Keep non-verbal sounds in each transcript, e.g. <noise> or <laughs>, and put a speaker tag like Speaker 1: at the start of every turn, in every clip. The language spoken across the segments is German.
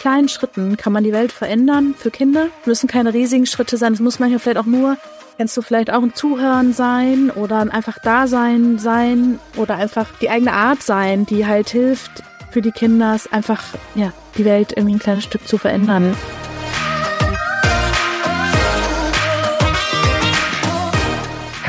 Speaker 1: kleinen Schritten kann man die Welt verändern für Kinder. Müssen keine riesigen Schritte sein. Es muss manchmal vielleicht auch nur, kennst du vielleicht auch ein Zuhören sein oder ein einfach Dasein sein oder einfach die eigene Art sein, die halt hilft für die Kinder, einfach ja die Welt irgendwie ein kleines Stück zu verändern.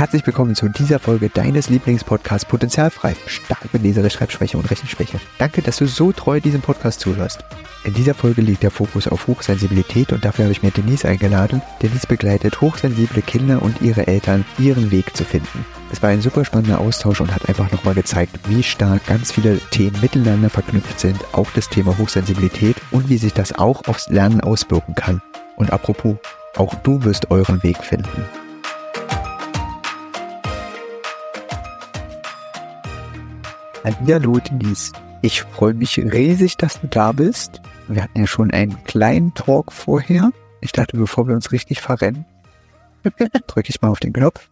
Speaker 2: Herzlich willkommen zu dieser Folge deines Lieblingspodcasts Potenzialfrei. Stark mit Leserin, Schreibschwäche und Rechenschwäche. Danke, dass du so treu diesem Podcast zuhörst. In dieser Folge liegt der Fokus auf Hochsensibilität und dafür habe ich mir Denise eingeladen. Denise begleitet hochsensible Kinder und ihre Eltern, ihren Weg zu finden. Es war ein super spannender Austausch und hat einfach nochmal gezeigt, wie stark ganz viele Themen miteinander verknüpft sind, auch das Thema Hochsensibilität und wie sich das auch aufs Lernen auswirken kann. Und apropos, auch du wirst euren Weg finden. Hallo Denise. Ich freue mich riesig, dass du da bist. Wir hatten ja schon einen kleinen Talk vorher. Ich dachte, bevor wir uns richtig verrennen, <laughs> drücke ich mal auf den Knopf.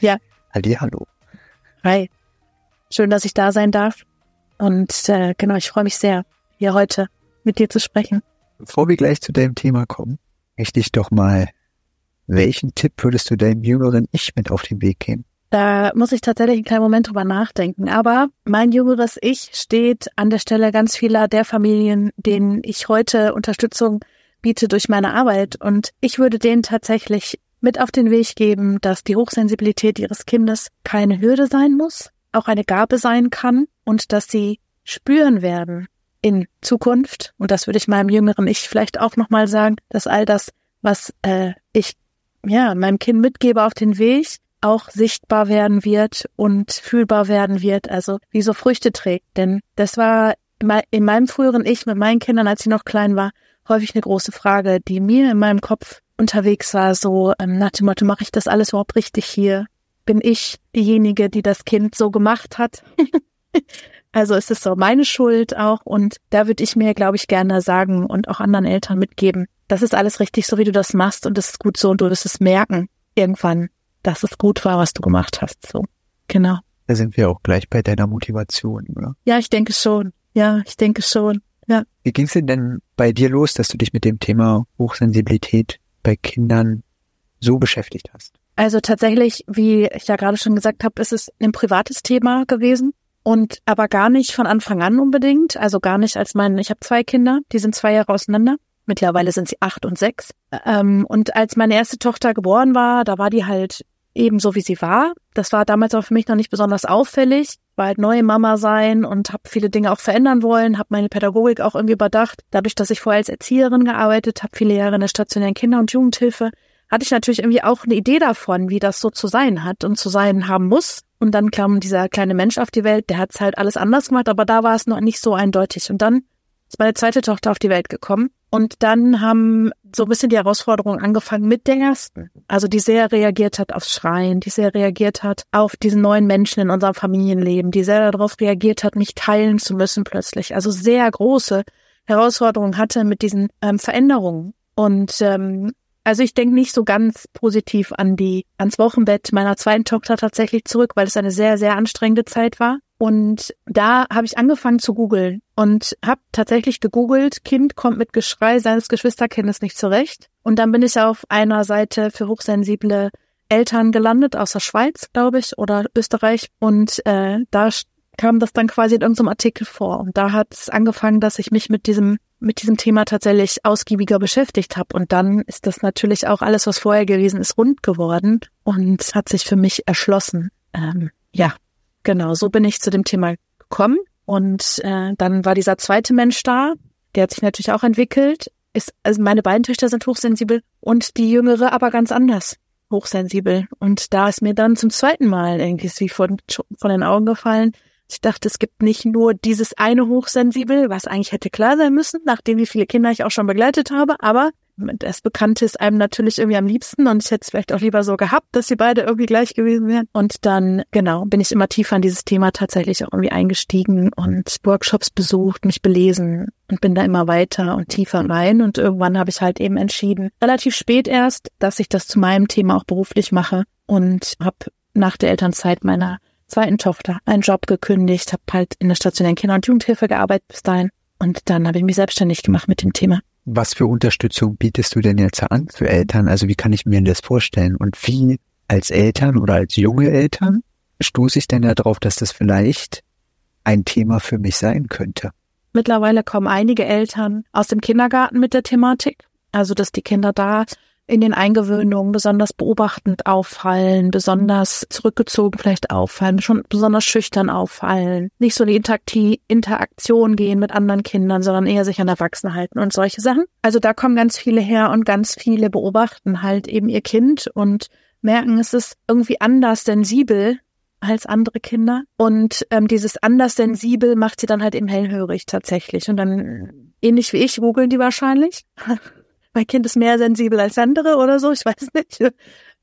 Speaker 1: Ja.
Speaker 2: Halli, hallo.
Speaker 1: Hi. Schön, dass ich da sein darf. Und äh, genau, ich freue mich sehr, hier heute mit dir zu sprechen.
Speaker 2: Bevor wir gleich zu deinem Thema kommen, möchte ich doch mal, welchen Tipp würdest du deinem jüngeren Ich mit auf den Weg geben?
Speaker 1: Da muss ich tatsächlich einen kleinen Moment drüber nachdenken. Aber mein jüngeres Ich steht an der Stelle ganz vieler der Familien, denen ich heute Unterstützung biete durch meine Arbeit. Und ich würde denen tatsächlich mit auf den Weg geben, dass die Hochsensibilität ihres Kindes keine Hürde sein muss, auch eine Gabe sein kann und dass sie spüren werden in Zukunft. Und das würde ich meinem jüngeren Ich vielleicht auch nochmal sagen, dass all das, was äh, ich ja meinem Kind mitgebe auf den Weg, auch sichtbar werden wird und fühlbar werden wird, also wie so Früchte trägt. Denn das war in meinem früheren Ich mit meinen Kindern, als ich noch klein war, häufig eine große Frage, die mir in meinem Kopf unterwegs war, so ähm, nach dem Motto, mache ich das alles überhaupt richtig hier? Bin ich diejenige, die das Kind so gemacht hat? <laughs> also ist es so meine Schuld auch und da würde ich mir, glaube ich, gerne sagen und auch anderen Eltern mitgeben, das ist alles richtig, so wie du das machst und das ist gut so und du wirst es merken irgendwann, dass es gut war, was du gemacht hast. So, genau.
Speaker 2: Da sind wir auch gleich bei deiner Motivation, oder?
Speaker 1: Ja, ich denke schon. Ja, ich denke schon. Ja.
Speaker 2: Wie ging es denn denn bei dir los, dass du dich mit dem Thema Hochsensibilität bei Kindern so beschäftigt hast?
Speaker 1: Also tatsächlich, wie ich ja gerade schon gesagt habe, ist es ein privates Thema gewesen und aber gar nicht von Anfang an unbedingt. Also gar nicht als mein, ich habe zwei Kinder, die sind zwei Jahre auseinander. Mittlerweile sind sie acht und sechs. Ähm, und als meine erste Tochter geboren war, da war die halt ebenso wie sie war. Das war damals auch für mich noch nicht besonders auffällig. War halt neue Mama sein und habe viele Dinge auch verändern wollen, habe meine Pädagogik auch irgendwie überdacht. Dadurch, dass ich vorher als Erzieherin gearbeitet habe, viele Jahre in der stationären Kinder- und Jugendhilfe, hatte ich natürlich irgendwie auch eine Idee davon, wie das so zu sein hat und zu sein haben muss. Und dann kam dieser kleine Mensch auf die Welt, der hat's halt alles anders gemacht, aber da war es noch nicht so eindeutig. Und dann ist meine zweite Tochter auf die Welt gekommen. Und dann haben so ein bisschen die Herausforderungen angefangen mit der ersten. Also die sehr reagiert hat aufs Schreien, die sehr reagiert hat auf diesen neuen Menschen in unserem Familienleben, die sehr darauf reagiert hat, mich teilen zu müssen plötzlich. Also sehr große Herausforderungen hatte mit diesen ähm, Veränderungen. Und ähm, also ich denke nicht so ganz positiv an die ans Wochenbett meiner zweiten Tochter tatsächlich zurück, weil es eine sehr, sehr anstrengende Zeit war. Und da habe ich angefangen zu googeln und habe tatsächlich gegoogelt, Kind kommt mit Geschrei seines Geschwisterkindes nicht zurecht. Und dann bin ich auf einer Seite für hochsensible Eltern gelandet, aus der Schweiz, glaube ich, oder Österreich. Und äh, da kam das dann quasi in irgendeinem Artikel vor. Und da hat es angefangen, dass ich mich mit diesem mit diesem Thema tatsächlich ausgiebiger beschäftigt habe. Und dann ist das natürlich auch alles, was vorher gewesen ist, rund geworden und hat sich für mich erschlossen. Ähm, ja, Genau, so bin ich zu dem Thema gekommen. Und äh, dann war dieser zweite Mensch da, der hat sich natürlich auch entwickelt. Ist, also meine beiden Töchter sind hochsensibel und die jüngere aber ganz anders hochsensibel. Und da ist mir dann zum zweiten Mal irgendwie wie von, von den Augen gefallen. Ich dachte, es gibt nicht nur dieses eine Hochsensibel, was eigentlich hätte klar sein müssen, nachdem wie viele Kinder ich auch schon begleitet habe, aber das Bekannte ist einem natürlich irgendwie am liebsten und ich hätte es vielleicht auch lieber so gehabt, dass sie beide irgendwie gleich gewesen wären. Und dann, genau, bin ich immer tiefer in dieses Thema tatsächlich auch irgendwie eingestiegen und Workshops besucht, mich belesen und bin da immer weiter und tiefer rein. Und irgendwann habe ich halt eben entschieden, relativ spät erst, dass ich das zu meinem Thema auch beruflich mache und habe nach der Elternzeit meiner zweiten Tochter einen Job gekündigt, habe halt in der stationären Kinder- und Jugendhilfe gearbeitet bis dahin Und dann habe ich mich selbstständig gemacht mit dem Thema.
Speaker 2: Was für Unterstützung bietest du denn jetzt an für Eltern? Also wie kann ich mir das vorstellen? Und wie als Eltern oder als junge Eltern stoße ich denn darauf, dass das vielleicht ein Thema für mich sein könnte?
Speaker 1: Mittlerweile kommen einige Eltern aus dem Kindergarten mit der Thematik. Also, dass die Kinder da in den Eingewöhnungen besonders beobachtend auffallen, besonders zurückgezogen vielleicht auffallen, schon besonders schüchtern auffallen, nicht so in die Interaktion gehen mit anderen Kindern, sondern eher sich an Erwachsene halten und solche Sachen. Also da kommen ganz viele her und ganz viele beobachten halt eben ihr Kind und merken, es ist irgendwie anders sensibel als andere Kinder. Und ähm, dieses anders sensibel macht sie dann halt eben hellhörig tatsächlich. Und dann ähnlich wie ich googeln die wahrscheinlich <laughs> mein Kind ist mehr sensibel als andere oder so, ich <laughs> weiß nicht.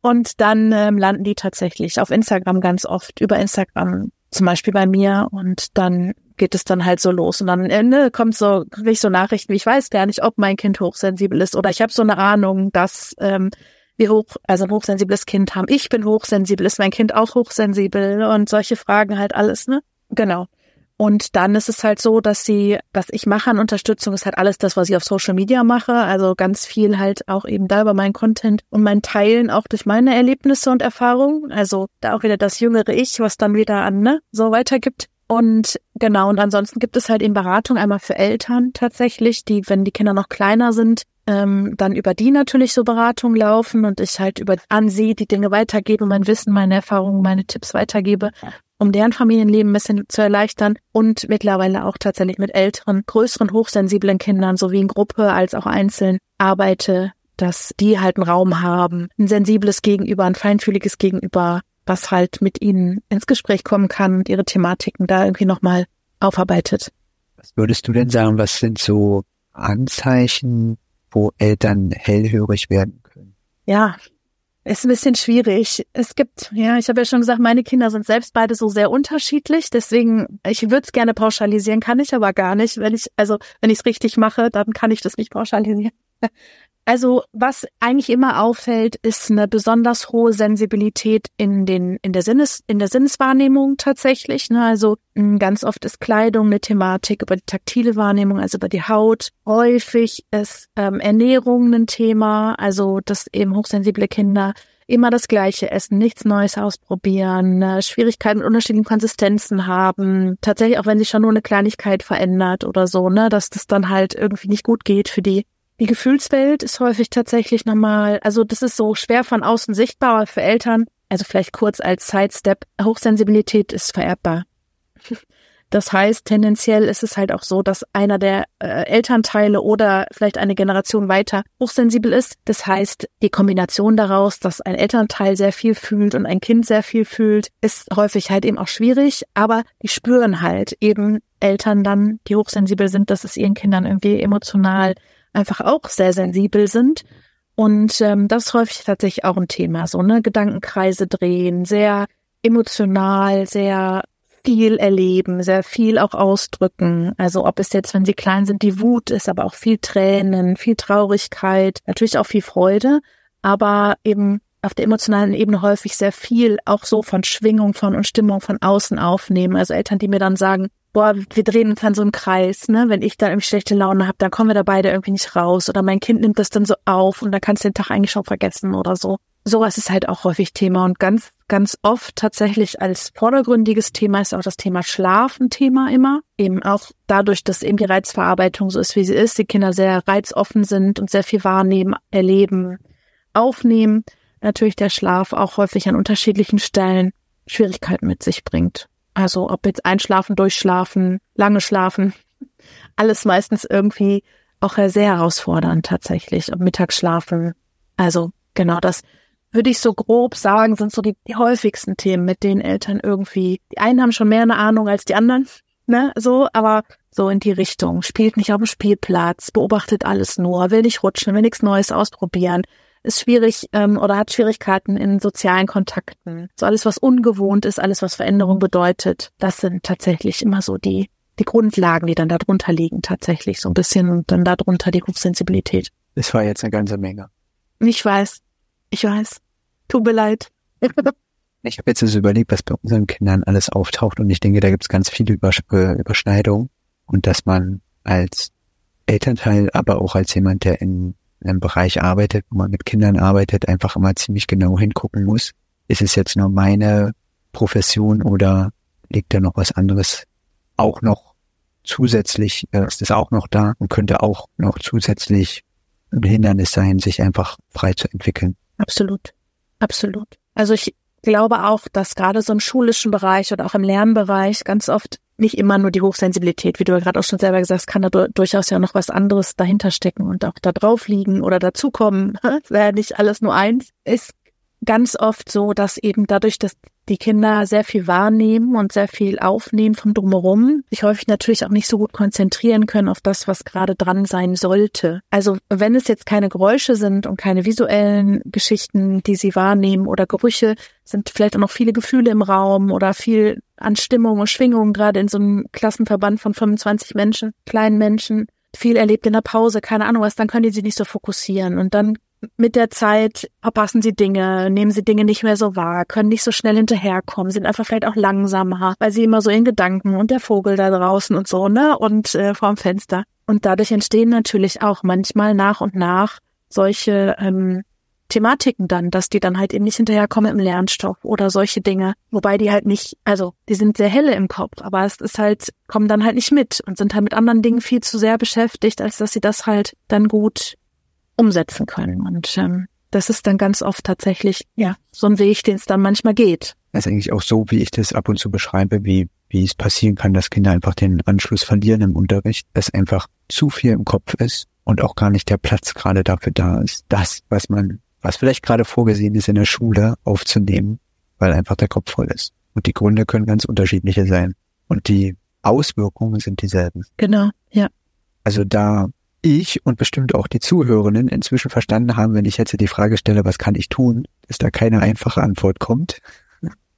Speaker 1: Und dann ähm, landen die tatsächlich auf Instagram ganz oft, über Instagram zum Beispiel bei mir und dann geht es dann halt so los und am Ende kommt so, kriege ich so Nachrichten, wie ich weiß gar nicht, ob mein Kind hochsensibel ist oder ich habe so eine Ahnung, dass ähm, wir hoch, also ein hochsensibles Kind haben. Ich bin hochsensibel, ist mein Kind auch hochsensibel und solche Fragen halt alles, ne? Genau. Und dann ist es halt so, dass sie, was ich mache an Unterstützung, ist halt alles das, was ich auf Social Media mache. Also ganz viel halt auch eben da über meinen Content und mein Teilen auch durch meine Erlebnisse und Erfahrungen. Also da auch wieder das jüngere Ich, was dann wieder an, ne, so weitergibt. Und genau, und ansonsten gibt es halt eben Beratung einmal für Eltern tatsächlich, die, wenn die Kinder noch kleiner sind, ähm, dann über die natürlich so Beratung laufen und ich halt über an sie die Dinge weitergebe, mein Wissen, meine Erfahrungen, meine Tipps weitergebe um deren Familienleben ein bisschen zu erleichtern und mittlerweile auch tatsächlich mit älteren, größeren, hochsensiblen Kindern sowie in Gruppe als auch einzeln arbeite, dass die halt einen Raum haben, ein sensibles Gegenüber, ein feinfühliges Gegenüber, was halt mit ihnen ins Gespräch kommen kann und ihre Thematiken da irgendwie nochmal aufarbeitet.
Speaker 2: Was würdest du denn sagen, was sind so Anzeichen, wo Eltern hellhörig werden können?
Speaker 1: Ja, ist ein bisschen schwierig. Es gibt, ja, ich habe ja schon gesagt, meine Kinder sind selbst beide so sehr unterschiedlich. Deswegen, ich würde es gerne pauschalisieren, kann ich aber gar nicht. Wenn ich, also wenn ich es richtig mache, dann kann ich das nicht pauschalisieren. Also was eigentlich immer auffällt, ist eine besonders hohe Sensibilität in den in der Sinnes in der Sinneswahrnehmung tatsächlich. Ne? Also ganz oft ist Kleidung eine Thematik über die taktile Wahrnehmung, also über die Haut. Häufig ist ähm, Ernährung ein Thema, also dass eben hochsensible Kinder immer das Gleiche essen, nichts Neues ausprobieren, äh, Schwierigkeiten mit unterschiedlichen Konsistenzen haben, tatsächlich auch wenn sich schon nur eine Kleinigkeit verändert oder so, ne, dass das dann halt irgendwie nicht gut geht für die. Die Gefühlswelt ist häufig tatsächlich nochmal, also das ist so schwer von außen sichtbar, für Eltern, also vielleicht kurz als Sidestep, Hochsensibilität ist vererbbar. <laughs> Das heißt, tendenziell ist es halt auch so, dass einer der äh, Elternteile oder vielleicht eine Generation weiter hochsensibel ist. Das heißt, die Kombination daraus, dass ein Elternteil sehr viel fühlt und ein Kind sehr viel fühlt, ist häufig halt eben auch schwierig, aber die spüren halt eben Eltern dann, die hochsensibel sind, dass es ihren Kindern irgendwie emotional einfach auch sehr sensibel sind. Und ähm, das ist häufig tatsächlich auch ein Thema, so ne Gedankenkreise drehen, sehr emotional, sehr viel erleben, sehr viel auch ausdrücken. Also ob es jetzt, wenn sie klein sind, die Wut ist, aber auch viel Tränen, viel Traurigkeit, natürlich auch viel Freude, aber eben auf der emotionalen Ebene häufig sehr viel auch so von Schwingung von und Stimmung von außen aufnehmen. Also Eltern, die mir dann sagen, boah, wir drehen uns dann so im Kreis, ne? Wenn ich dann irgendwie schlechte Laune habe, dann kommen wir da beide irgendwie nicht raus. Oder mein Kind nimmt das dann so auf und dann kannst du den Tag eigentlich schon vergessen oder so. Sowas ist halt auch häufig Thema und ganz, ganz oft tatsächlich als vordergründiges Thema ist auch das Thema Schlafen Thema immer. Eben auch dadurch, dass eben die Reizverarbeitung so ist, wie sie ist, die Kinder sehr reizoffen sind und sehr viel wahrnehmen, erleben, aufnehmen. Natürlich der Schlaf auch häufig an unterschiedlichen Stellen Schwierigkeiten mit sich bringt. Also ob jetzt einschlafen, durchschlafen, lange schlafen, alles meistens irgendwie auch sehr herausfordernd tatsächlich. Und Mittagsschlafen. Also genau das würde ich so grob sagen, sind so die, die häufigsten Themen, mit denen Eltern irgendwie, die einen haben schon mehr eine Ahnung als die anderen, ne, so, aber so in die Richtung. Spielt nicht auf dem Spielplatz, beobachtet alles nur, will nicht rutschen, will nichts Neues ausprobieren, ist schwierig ähm, oder hat Schwierigkeiten in sozialen Kontakten. So alles, was ungewohnt ist, alles, was Veränderung bedeutet, das sind tatsächlich immer so die, die Grundlagen, die dann darunter liegen, tatsächlich so ein bisschen und dann darunter die Hochsensibilität.
Speaker 2: Das war jetzt eine ganze Menge.
Speaker 1: Ich weiß, ich weiß. Tut mir leid. <laughs>
Speaker 2: ich habe jetzt also überlegt, was bei unseren Kindern alles auftaucht und ich denke, da gibt es ganz viele Übersch Überschneidungen und dass man als Elternteil, aber auch als jemand, der in einem Bereich arbeitet, wo man mit Kindern arbeitet, einfach immer ziemlich genau hingucken muss. Ist es jetzt nur meine Profession oder liegt da noch was anderes auch noch zusätzlich, äh, ist es auch noch da und könnte auch noch zusätzlich ein Hindernis sein, sich einfach frei zu entwickeln.
Speaker 1: Absolut. Absolut. Also ich glaube auch, dass gerade so im schulischen Bereich oder auch im Lernbereich ganz oft nicht immer nur die Hochsensibilität, wie du ja gerade auch schon selber gesagt hast, kann da durchaus ja noch was anderes dahinter stecken und auch da drauf liegen oder dazukommen. <laughs> Wäre ja nicht alles nur eins. Ist ganz oft so, dass eben dadurch, dass die Kinder sehr viel wahrnehmen und sehr viel aufnehmen vom Drumherum, sich häufig natürlich auch nicht so gut konzentrieren können auf das, was gerade dran sein sollte. Also wenn es jetzt keine Geräusche sind und keine visuellen Geschichten, die sie wahrnehmen oder Gerüche, sind vielleicht auch noch viele Gefühle im Raum oder viel an Stimmung und Schwingung, gerade in so einem Klassenverband von 25 Menschen, kleinen Menschen, viel erlebt in der Pause, keine Ahnung was, dann können die sich nicht so fokussieren. Und dann mit der Zeit verpassen sie Dinge, nehmen sie Dinge nicht mehr so wahr, können nicht so schnell hinterherkommen, sind einfach vielleicht auch langsamer, weil sie immer so in Gedanken und der Vogel da draußen und so, ne, und äh, vorm Fenster. Und dadurch entstehen natürlich auch manchmal nach und nach solche ähm, Thematiken dann, dass die dann halt eben nicht hinterherkommen im Lernstoff oder solche Dinge. Wobei die halt nicht, also die sind sehr helle im Kopf, aber es ist halt, kommen dann halt nicht mit und sind halt mit anderen Dingen viel zu sehr beschäftigt, als dass sie das halt dann gut umsetzen können. Und ähm, das ist dann ganz oft tatsächlich, ja, so ein Weg, den es dann manchmal geht.
Speaker 2: Das ist eigentlich auch so, wie ich das ab und zu beschreibe, wie, wie es passieren kann, dass Kinder einfach den Anschluss verlieren im Unterricht, dass einfach zu viel im Kopf ist und auch gar nicht der Platz gerade dafür da ist, das, was man, was vielleicht gerade vorgesehen ist in der Schule aufzunehmen, weil einfach der Kopf voll ist. Und die Gründe können ganz unterschiedliche sein. Und die Auswirkungen sind dieselben.
Speaker 1: Genau, ja.
Speaker 2: Also da ich und bestimmt auch die Zuhörenden inzwischen verstanden haben, wenn ich jetzt die Frage stelle, was kann ich tun, dass da keine einfache Antwort kommt.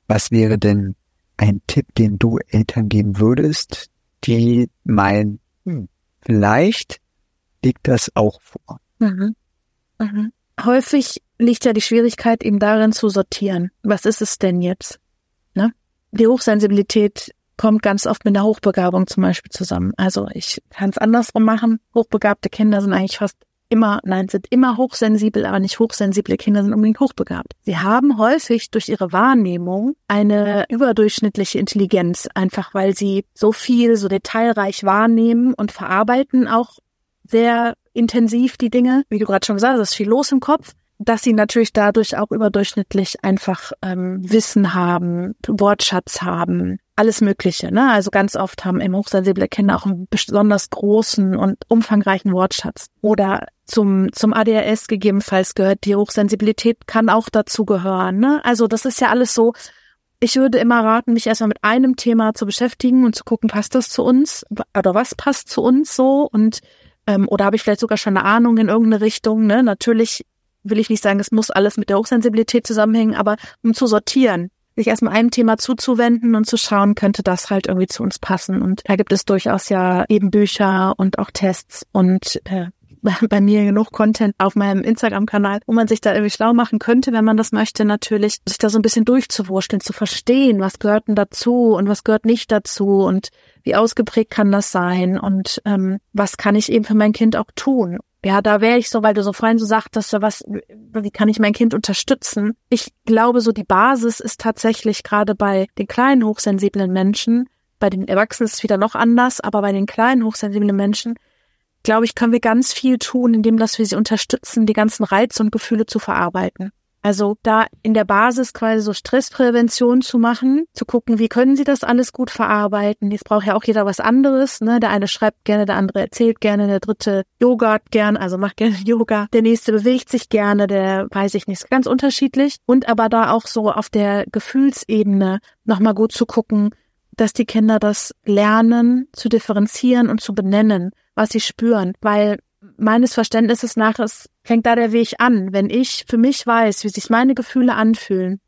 Speaker 2: Was wäre denn ein Tipp, den du Eltern geben würdest, die meinen, hm, vielleicht liegt das auch vor?
Speaker 1: Mhm. Mhm. Häufig liegt ja die Schwierigkeit eben darin zu sortieren. Was ist es denn jetzt? Ne? Die Hochsensibilität kommt ganz oft mit einer Hochbegabung zum Beispiel zusammen. Also ich kann es andersrum machen. Hochbegabte Kinder sind eigentlich fast immer, nein, sind immer hochsensibel, aber nicht hochsensible Kinder sind unbedingt hochbegabt. Sie haben häufig durch ihre Wahrnehmung eine überdurchschnittliche Intelligenz, einfach weil sie so viel, so detailreich wahrnehmen und verarbeiten auch sehr intensiv die Dinge. Wie du gerade schon gesagt hast, ist viel los im Kopf dass sie natürlich dadurch auch überdurchschnittlich einfach ähm, Wissen haben, Wortschatz haben, alles Mögliche. Ne? Also ganz oft haben eben hochsensible Kinder auch einen besonders großen und umfangreichen Wortschatz. Oder zum, zum ADHS gegebenenfalls gehört die Hochsensibilität, kann auch dazu gehören. Ne? Also das ist ja alles so. Ich würde immer raten, mich erstmal mit einem Thema zu beschäftigen und zu gucken, passt das zu uns oder was passt zu uns so und ähm, oder habe ich vielleicht sogar schon eine Ahnung in irgendeine Richtung. Ne? Natürlich will ich nicht sagen, es muss alles mit der Hochsensibilität zusammenhängen, aber um zu sortieren, sich erstmal einem Thema zuzuwenden und zu schauen, könnte das halt irgendwie zu uns passen. Und da gibt es durchaus ja eben Bücher und auch Tests und äh, <laughs> bei mir genug Content auf meinem Instagram-Kanal, wo man sich da irgendwie schlau machen könnte, wenn man das möchte, natürlich, sich da so ein bisschen durchzuwurschteln, zu verstehen, was gehört denn dazu und was gehört nicht dazu und wie ausgeprägt kann das sein und ähm, was kann ich eben für mein Kind auch tun ja, da wäre ich so, weil du so vorhin so sagtest, was, wie kann ich mein Kind unterstützen? Ich glaube, so die Basis ist tatsächlich gerade bei den kleinen hochsensiblen Menschen, bei den Erwachsenen ist es wieder noch anders, aber bei den kleinen hochsensiblen Menschen, glaube ich, können wir ganz viel tun, indem dass wir sie unterstützen, die ganzen Reize und Gefühle zu verarbeiten. Also da in der Basis quasi so Stressprävention zu machen, zu gucken, wie können sie das alles gut verarbeiten. Jetzt braucht ja auch jeder was anderes. Ne? Der eine schreibt gerne, der andere erzählt gerne, der dritte yoga gern, also macht <laughs> gerne Yoga. Der nächste bewegt sich gerne, der weiß ich nicht, ganz unterschiedlich. Und aber da auch so auf der Gefühlsebene nochmal gut zu gucken, dass die Kinder das lernen, zu differenzieren und zu benennen, was sie spüren. Weil meines Verständnisses nach ist, fängt da der Weg an. Wenn ich für mich weiß, wie sich meine Gefühle anfühlen,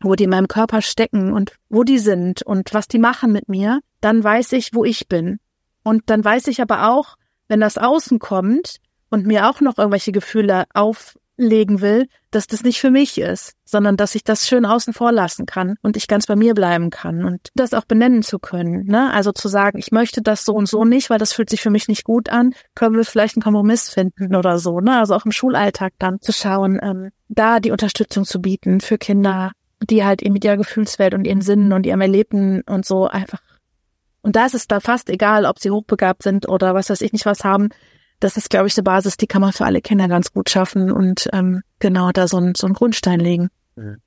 Speaker 1: wo die in meinem Körper stecken und wo die sind und was die machen mit mir, dann weiß ich, wo ich bin. Und dann weiß ich aber auch, wenn das Außen kommt und mir auch noch irgendwelche Gefühle auf legen will, dass das nicht für mich ist, sondern dass ich das schön außen vor lassen kann und ich ganz bei mir bleiben kann und das auch benennen zu können. Ne? Also zu sagen, ich möchte das so und so nicht, weil das fühlt sich für mich nicht gut an, können wir vielleicht einen Kompromiss finden oder so. Ne? Also auch im Schulalltag dann zu schauen, ähm, da die Unterstützung zu bieten für Kinder, die halt eben mit ihrer Gefühlswelt und ihren Sinnen und ihrem Erlebten und so einfach und da ist es da fast egal, ob sie hochbegabt sind oder was weiß ich nicht was haben, das ist, glaube ich, eine Basis, die kann man für alle Kinder ganz gut schaffen und ähm, genau da so, ein, so einen Grundstein legen.
Speaker 2: Mhm.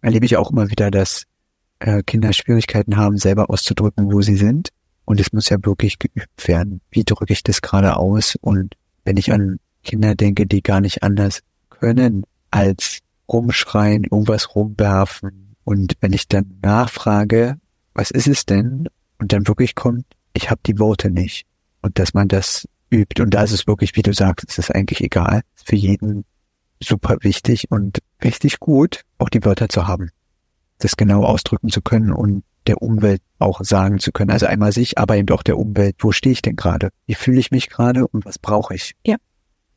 Speaker 2: Erlebe ich auch immer wieder, dass äh, Kinder Schwierigkeiten haben, selber auszudrücken, wo sie sind. Und es muss ja wirklich geübt werden. Wie drücke ich das gerade aus? Und wenn ich an Kinder denke, die gar nicht anders können, als rumschreien, irgendwas rumwerfen. Und wenn ich dann nachfrage, was ist es denn? Und dann wirklich kommt, ich habe die Worte nicht. Und dass man das übt. Und da ist es wirklich, wie du sagst, es ist eigentlich egal. Für jeden super wichtig und richtig gut, auch die Wörter zu haben. Das genau ausdrücken zu können und der Umwelt auch sagen zu können. Also einmal sich, aber eben auch der Umwelt. Wo stehe ich denn gerade? Wie fühle ich mich gerade und was brauche ich?
Speaker 1: Ja,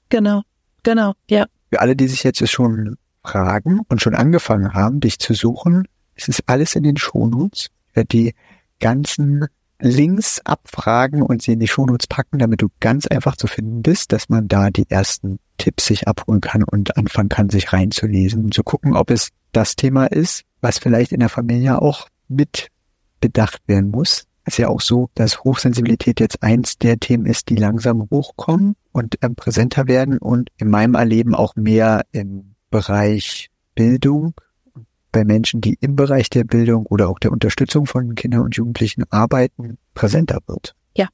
Speaker 1: genau, genau, ja.
Speaker 2: Für alle, die sich jetzt schon fragen und schon angefangen haben, dich zu suchen, es ist alles in den Shownotes. Ich werde die ganzen Links abfragen und sie in die Shownotes packen, damit du ganz einfach zu finden bist, dass man da die ersten Tipps sich abholen kann und anfangen kann, sich reinzulesen und zu gucken, ob es das Thema ist, was vielleicht in der Familie auch mit bedacht werden muss. Es ist ja auch so, dass Hochsensibilität jetzt eins der Themen ist, die langsam hochkommen und äh, präsenter werden und in meinem Erleben auch mehr im Bereich Bildung bei Menschen, die im Bereich der Bildung oder auch der Unterstützung von Kindern und Jugendlichen arbeiten, präsenter wird.
Speaker 1: Ja,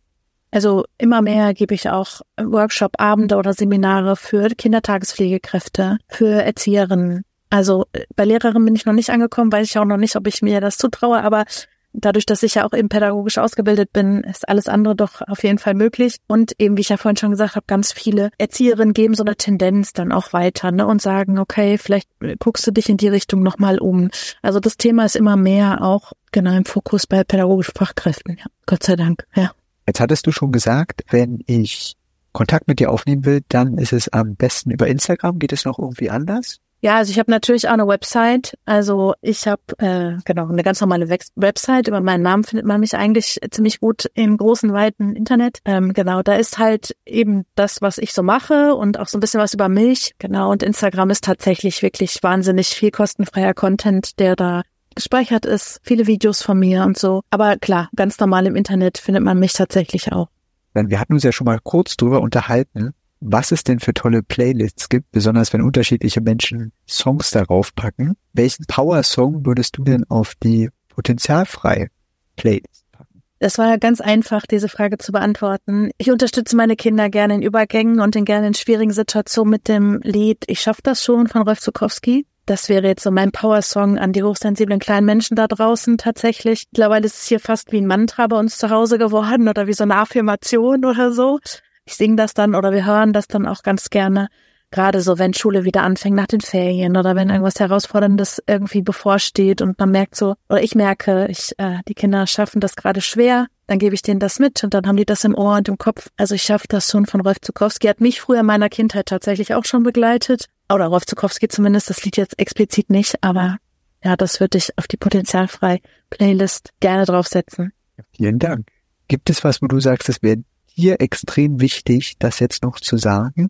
Speaker 1: also immer mehr gebe ich auch Workshop-Abende oder Seminare für Kindertagespflegekräfte, für Erzieherinnen. Also äh, bei Lehrerinnen bin ich noch nicht angekommen, weiß ich auch noch nicht, ob ich mir das zutraue, aber dadurch, dass ich ja auch eben pädagogisch ausgebildet bin, ist alles andere doch auf jeden Fall möglich. Und eben, wie ich ja vorhin schon gesagt habe, ganz viele Erzieherinnen geben so eine Tendenz dann auch weiter ne, und sagen, okay, vielleicht guckst du dich in die Richtung nochmal um. Also das Thema ist immer mehr auch genau im Fokus bei pädagogischen Fachkräften. Ja, Gott sei Dank, ja.
Speaker 2: Jetzt hattest du schon gesagt, wenn ich Kontakt mit dir aufnehmen will, dann ist es am besten über Instagram. Geht es noch irgendwie anders?
Speaker 1: Ja, also ich habe natürlich auch eine Website. Also ich habe äh, genau eine ganz normale Website. Über meinen Namen findet man mich eigentlich ziemlich gut im großen, weiten Internet. Ähm, genau, da ist halt eben das, was ich so mache und auch so ein bisschen was über mich. Genau, und Instagram ist tatsächlich wirklich wahnsinnig viel kostenfreier Content, der da gespeichert ist. Viele Videos von mir und so. Aber klar, ganz normal im Internet findet man mich tatsächlich auch.
Speaker 2: Wir hatten uns ja schon mal kurz drüber unterhalten was es denn für tolle Playlists gibt, besonders wenn unterschiedliche Menschen Songs darauf packen. Welchen Power-Song würdest du denn auf die potenzialfreie Playlist packen?
Speaker 1: Das war ganz einfach, diese Frage zu beantworten. Ich unterstütze meine Kinder gerne in Übergängen und in gerne in schwierigen Situationen mit dem Lied Ich schaff das schon von Rolf Zukowski. Das wäre jetzt so mein Power-Song an die hochsensiblen kleinen Menschen da draußen tatsächlich. Mittlerweile ist es hier fast wie ein Mantra bei uns zu Hause geworden oder wie so eine Affirmation oder so ich singe das dann oder wir hören das dann auch ganz gerne. Gerade so, wenn Schule wieder anfängt nach den Ferien oder wenn irgendwas Herausforderndes irgendwie bevorsteht und man merkt so, oder ich merke, ich, äh, die Kinder schaffen das gerade schwer, dann gebe ich denen das mit und dann haben die das im Ohr und im Kopf. Also ich schaffe das schon von Rolf Zukowski, hat mich früher in meiner Kindheit tatsächlich auch schon begleitet. Oder Rolf Zukowski zumindest, das Lied jetzt explizit nicht, aber ja, das würde ich auf die potenzialfrei Playlist gerne draufsetzen.
Speaker 2: Vielen Dank. Gibt es was, wo du sagst, das wäre hier extrem wichtig, das jetzt noch zu sagen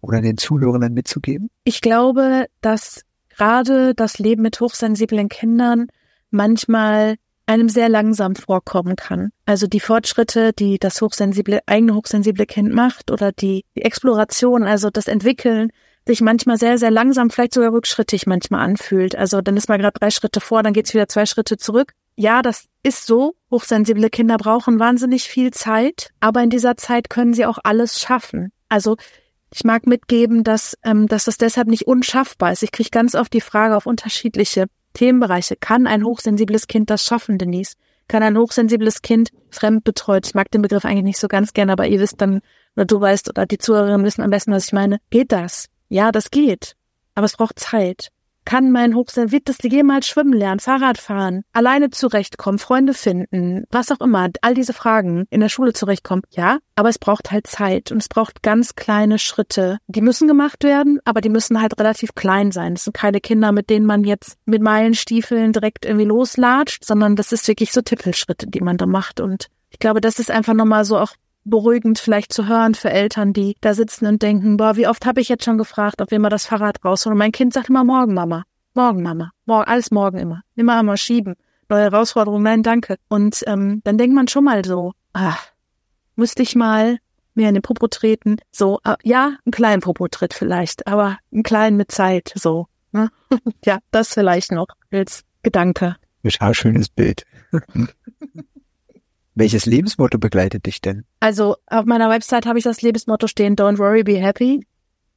Speaker 2: oder den Zuhörern mitzugeben?
Speaker 1: Ich glaube, dass gerade das Leben mit hochsensiblen Kindern manchmal einem sehr langsam vorkommen kann. Also die Fortschritte, die das hochsensible, eigene hochsensible Kind macht oder die, die Exploration, also das Entwickeln, sich manchmal sehr, sehr langsam, vielleicht sogar rückschrittig manchmal anfühlt. Also dann ist man gerade drei Schritte vor, dann geht's wieder zwei Schritte zurück ja, das ist so. Hochsensible Kinder brauchen wahnsinnig viel Zeit, aber in dieser Zeit können sie auch alles schaffen. Also ich mag mitgeben, dass, ähm, dass das deshalb nicht unschaffbar ist. Ich kriege ganz oft die Frage auf unterschiedliche Themenbereiche. Kann ein hochsensibles Kind das schaffen, Denise? Kann ein hochsensibles Kind fremdbetreut, ich mag den Begriff eigentlich nicht so ganz gerne, aber ihr wisst dann, oder du weißt, oder die Zuhörerinnen wissen am besten, was ich meine. Geht das? Ja, das geht. Aber es braucht Zeit. Kann mein Hochsensibelste jemals schwimmen lernen, Fahrrad fahren, alleine zurechtkommen, Freunde finden, was auch immer, all diese Fragen in der Schule zurechtkommen. Ja, aber es braucht halt Zeit und es braucht ganz kleine Schritte. Die müssen gemacht werden, aber die müssen halt relativ klein sein. Das sind keine Kinder, mit denen man jetzt mit Meilenstiefeln direkt irgendwie loslatscht, sondern das ist wirklich so Tippelschritte, die man da macht und ich glaube, das ist einfach nochmal so auch beruhigend vielleicht zu hören für Eltern, die da sitzen und denken, boah, wie oft habe ich jetzt schon gefragt, ob wir mal das Fahrrad rausholen. Und mein Kind sagt immer, morgen, Mama. Morgen, Mama. Morgen, alles morgen immer. Immer einmal schieben. Neue Herausforderung, nein, danke. Und ähm, dann denkt man schon mal so, ah, müsste ich mal mehr in den Popo treten. So, äh, ja, einen kleinen Popo-Tritt vielleicht, aber einen kleinen mit Zeit, so. Ne? <laughs> ja, das vielleicht noch als Gedanke.
Speaker 2: Ja, schönes Bild. <laughs> Welches Lebensmotto begleitet dich denn?
Speaker 1: Also auf meiner Website habe ich das Lebensmotto stehen, Don't worry, be happy.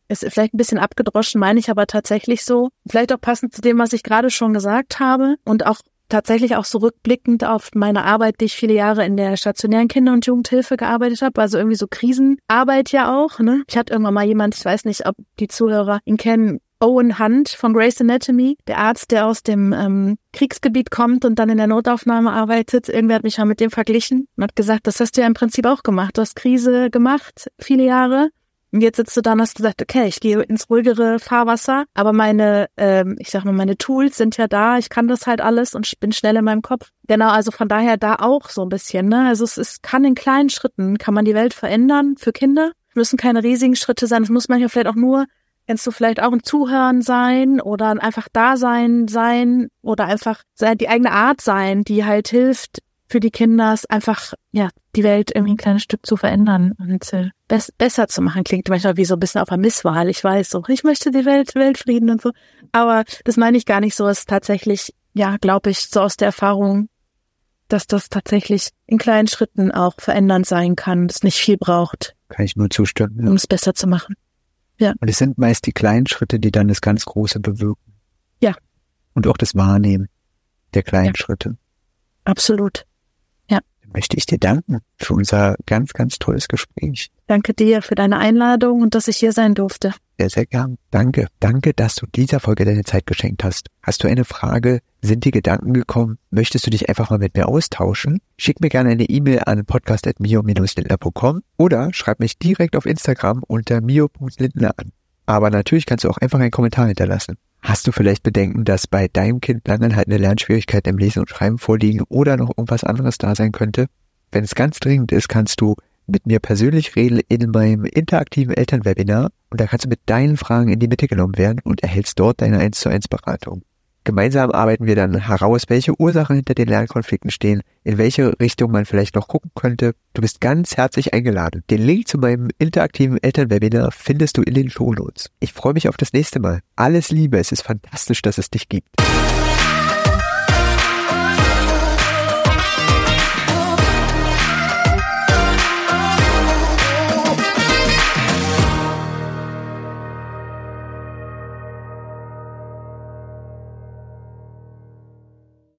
Speaker 1: Ist vielleicht ein bisschen abgedroschen, meine ich aber tatsächlich so. Vielleicht auch passend zu dem, was ich gerade schon gesagt habe und auch tatsächlich auch so rückblickend auf meine Arbeit, die ich viele Jahre in der stationären Kinder- und Jugendhilfe gearbeitet habe, also irgendwie so Krisenarbeit ja auch. Ne? Ich hatte irgendwann mal jemand, ich weiß nicht, ob die Zuhörer ihn kennen, Owen Hunt von Grey's Anatomy, der Arzt, der aus dem ähm, Kriegsgebiet kommt und dann in der Notaufnahme arbeitet. Irgendwer hat mich mal mit dem verglichen und hat gesagt, das hast du ja im Prinzip auch gemacht. Du hast Krise gemacht, viele Jahre. Und jetzt sitzt du da und hast gesagt, okay, ich gehe ins ruhigere Fahrwasser, aber meine, ähm, ich sag mal, meine Tools sind ja da, ich kann das halt alles und bin schnell in meinem Kopf. Genau, also von daher da auch so ein bisschen, ne? Also es, es kann in kleinen Schritten, kann man die Welt verändern für Kinder. Es müssen keine riesigen Schritte sein, es muss manchmal vielleicht auch nur Kannst du vielleicht auch ein Zuhören sein oder ein einfach Dasein sein oder einfach die eigene Art sein, die halt hilft für die Kinder, einfach ja die Welt irgendwie ein kleines Stück zu verändern und äh, bess besser zu machen. Klingt manchmal wie so ein bisschen auf einer Misswahl. Ich weiß so, ich möchte die Welt Weltfrieden und so, aber das meine ich gar nicht so. Es ist tatsächlich ja, glaube ich, so aus der Erfahrung, dass das tatsächlich in kleinen Schritten auch verändernd sein kann, es nicht viel braucht.
Speaker 2: Kann ich nur zustimmen.
Speaker 1: Ja. Um es besser zu machen. Ja.
Speaker 2: Und es sind meist die kleinen Schritte, die dann das ganz Große bewirken.
Speaker 1: Ja.
Speaker 2: Und auch das Wahrnehmen der kleinen
Speaker 1: ja.
Speaker 2: Schritte.
Speaker 1: Absolut. Ja.
Speaker 2: Dann möchte ich dir danken für unser ganz, ganz tolles Gespräch.
Speaker 1: Danke dir für deine Einladung und dass ich hier sein durfte.
Speaker 2: Sehr, sehr gern. Danke. Danke, dass du dieser Folge deine Zeit geschenkt hast. Hast du eine Frage? Sind dir Gedanken gekommen? Möchtest du dich einfach mal mit mir austauschen? Schick mir gerne eine E-Mail an podcast.mio-lindner.com oder schreib mich direkt auf Instagram unter mio.lindner an. Aber natürlich kannst du auch einfach einen Kommentar hinterlassen. Hast du vielleicht Bedenken, dass bei deinem Kind langanhaltende Lernschwierigkeiten im Lesen und Schreiben vorliegen oder noch irgendwas anderes da sein könnte? Wenn es ganz dringend ist, kannst du mit mir persönlich reden in meinem interaktiven Elternwebinar und da kannst du mit deinen Fragen in die Mitte genommen werden und erhältst dort deine 1 zu 1 Beratung. Gemeinsam arbeiten wir dann heraus, welche Ursachen hinter den Lernkonflikten stehen, in welche Richtung man vielleicht noch gucken könnte. Du bist ganz herzlich eingeladen. Den Link zu meinem interaktiven Elternwebinar findest du in den Shownotes. Ich freue mich auf das nächste Mal. Alles Liebe, es ist fantastisch, dass es dich gibt.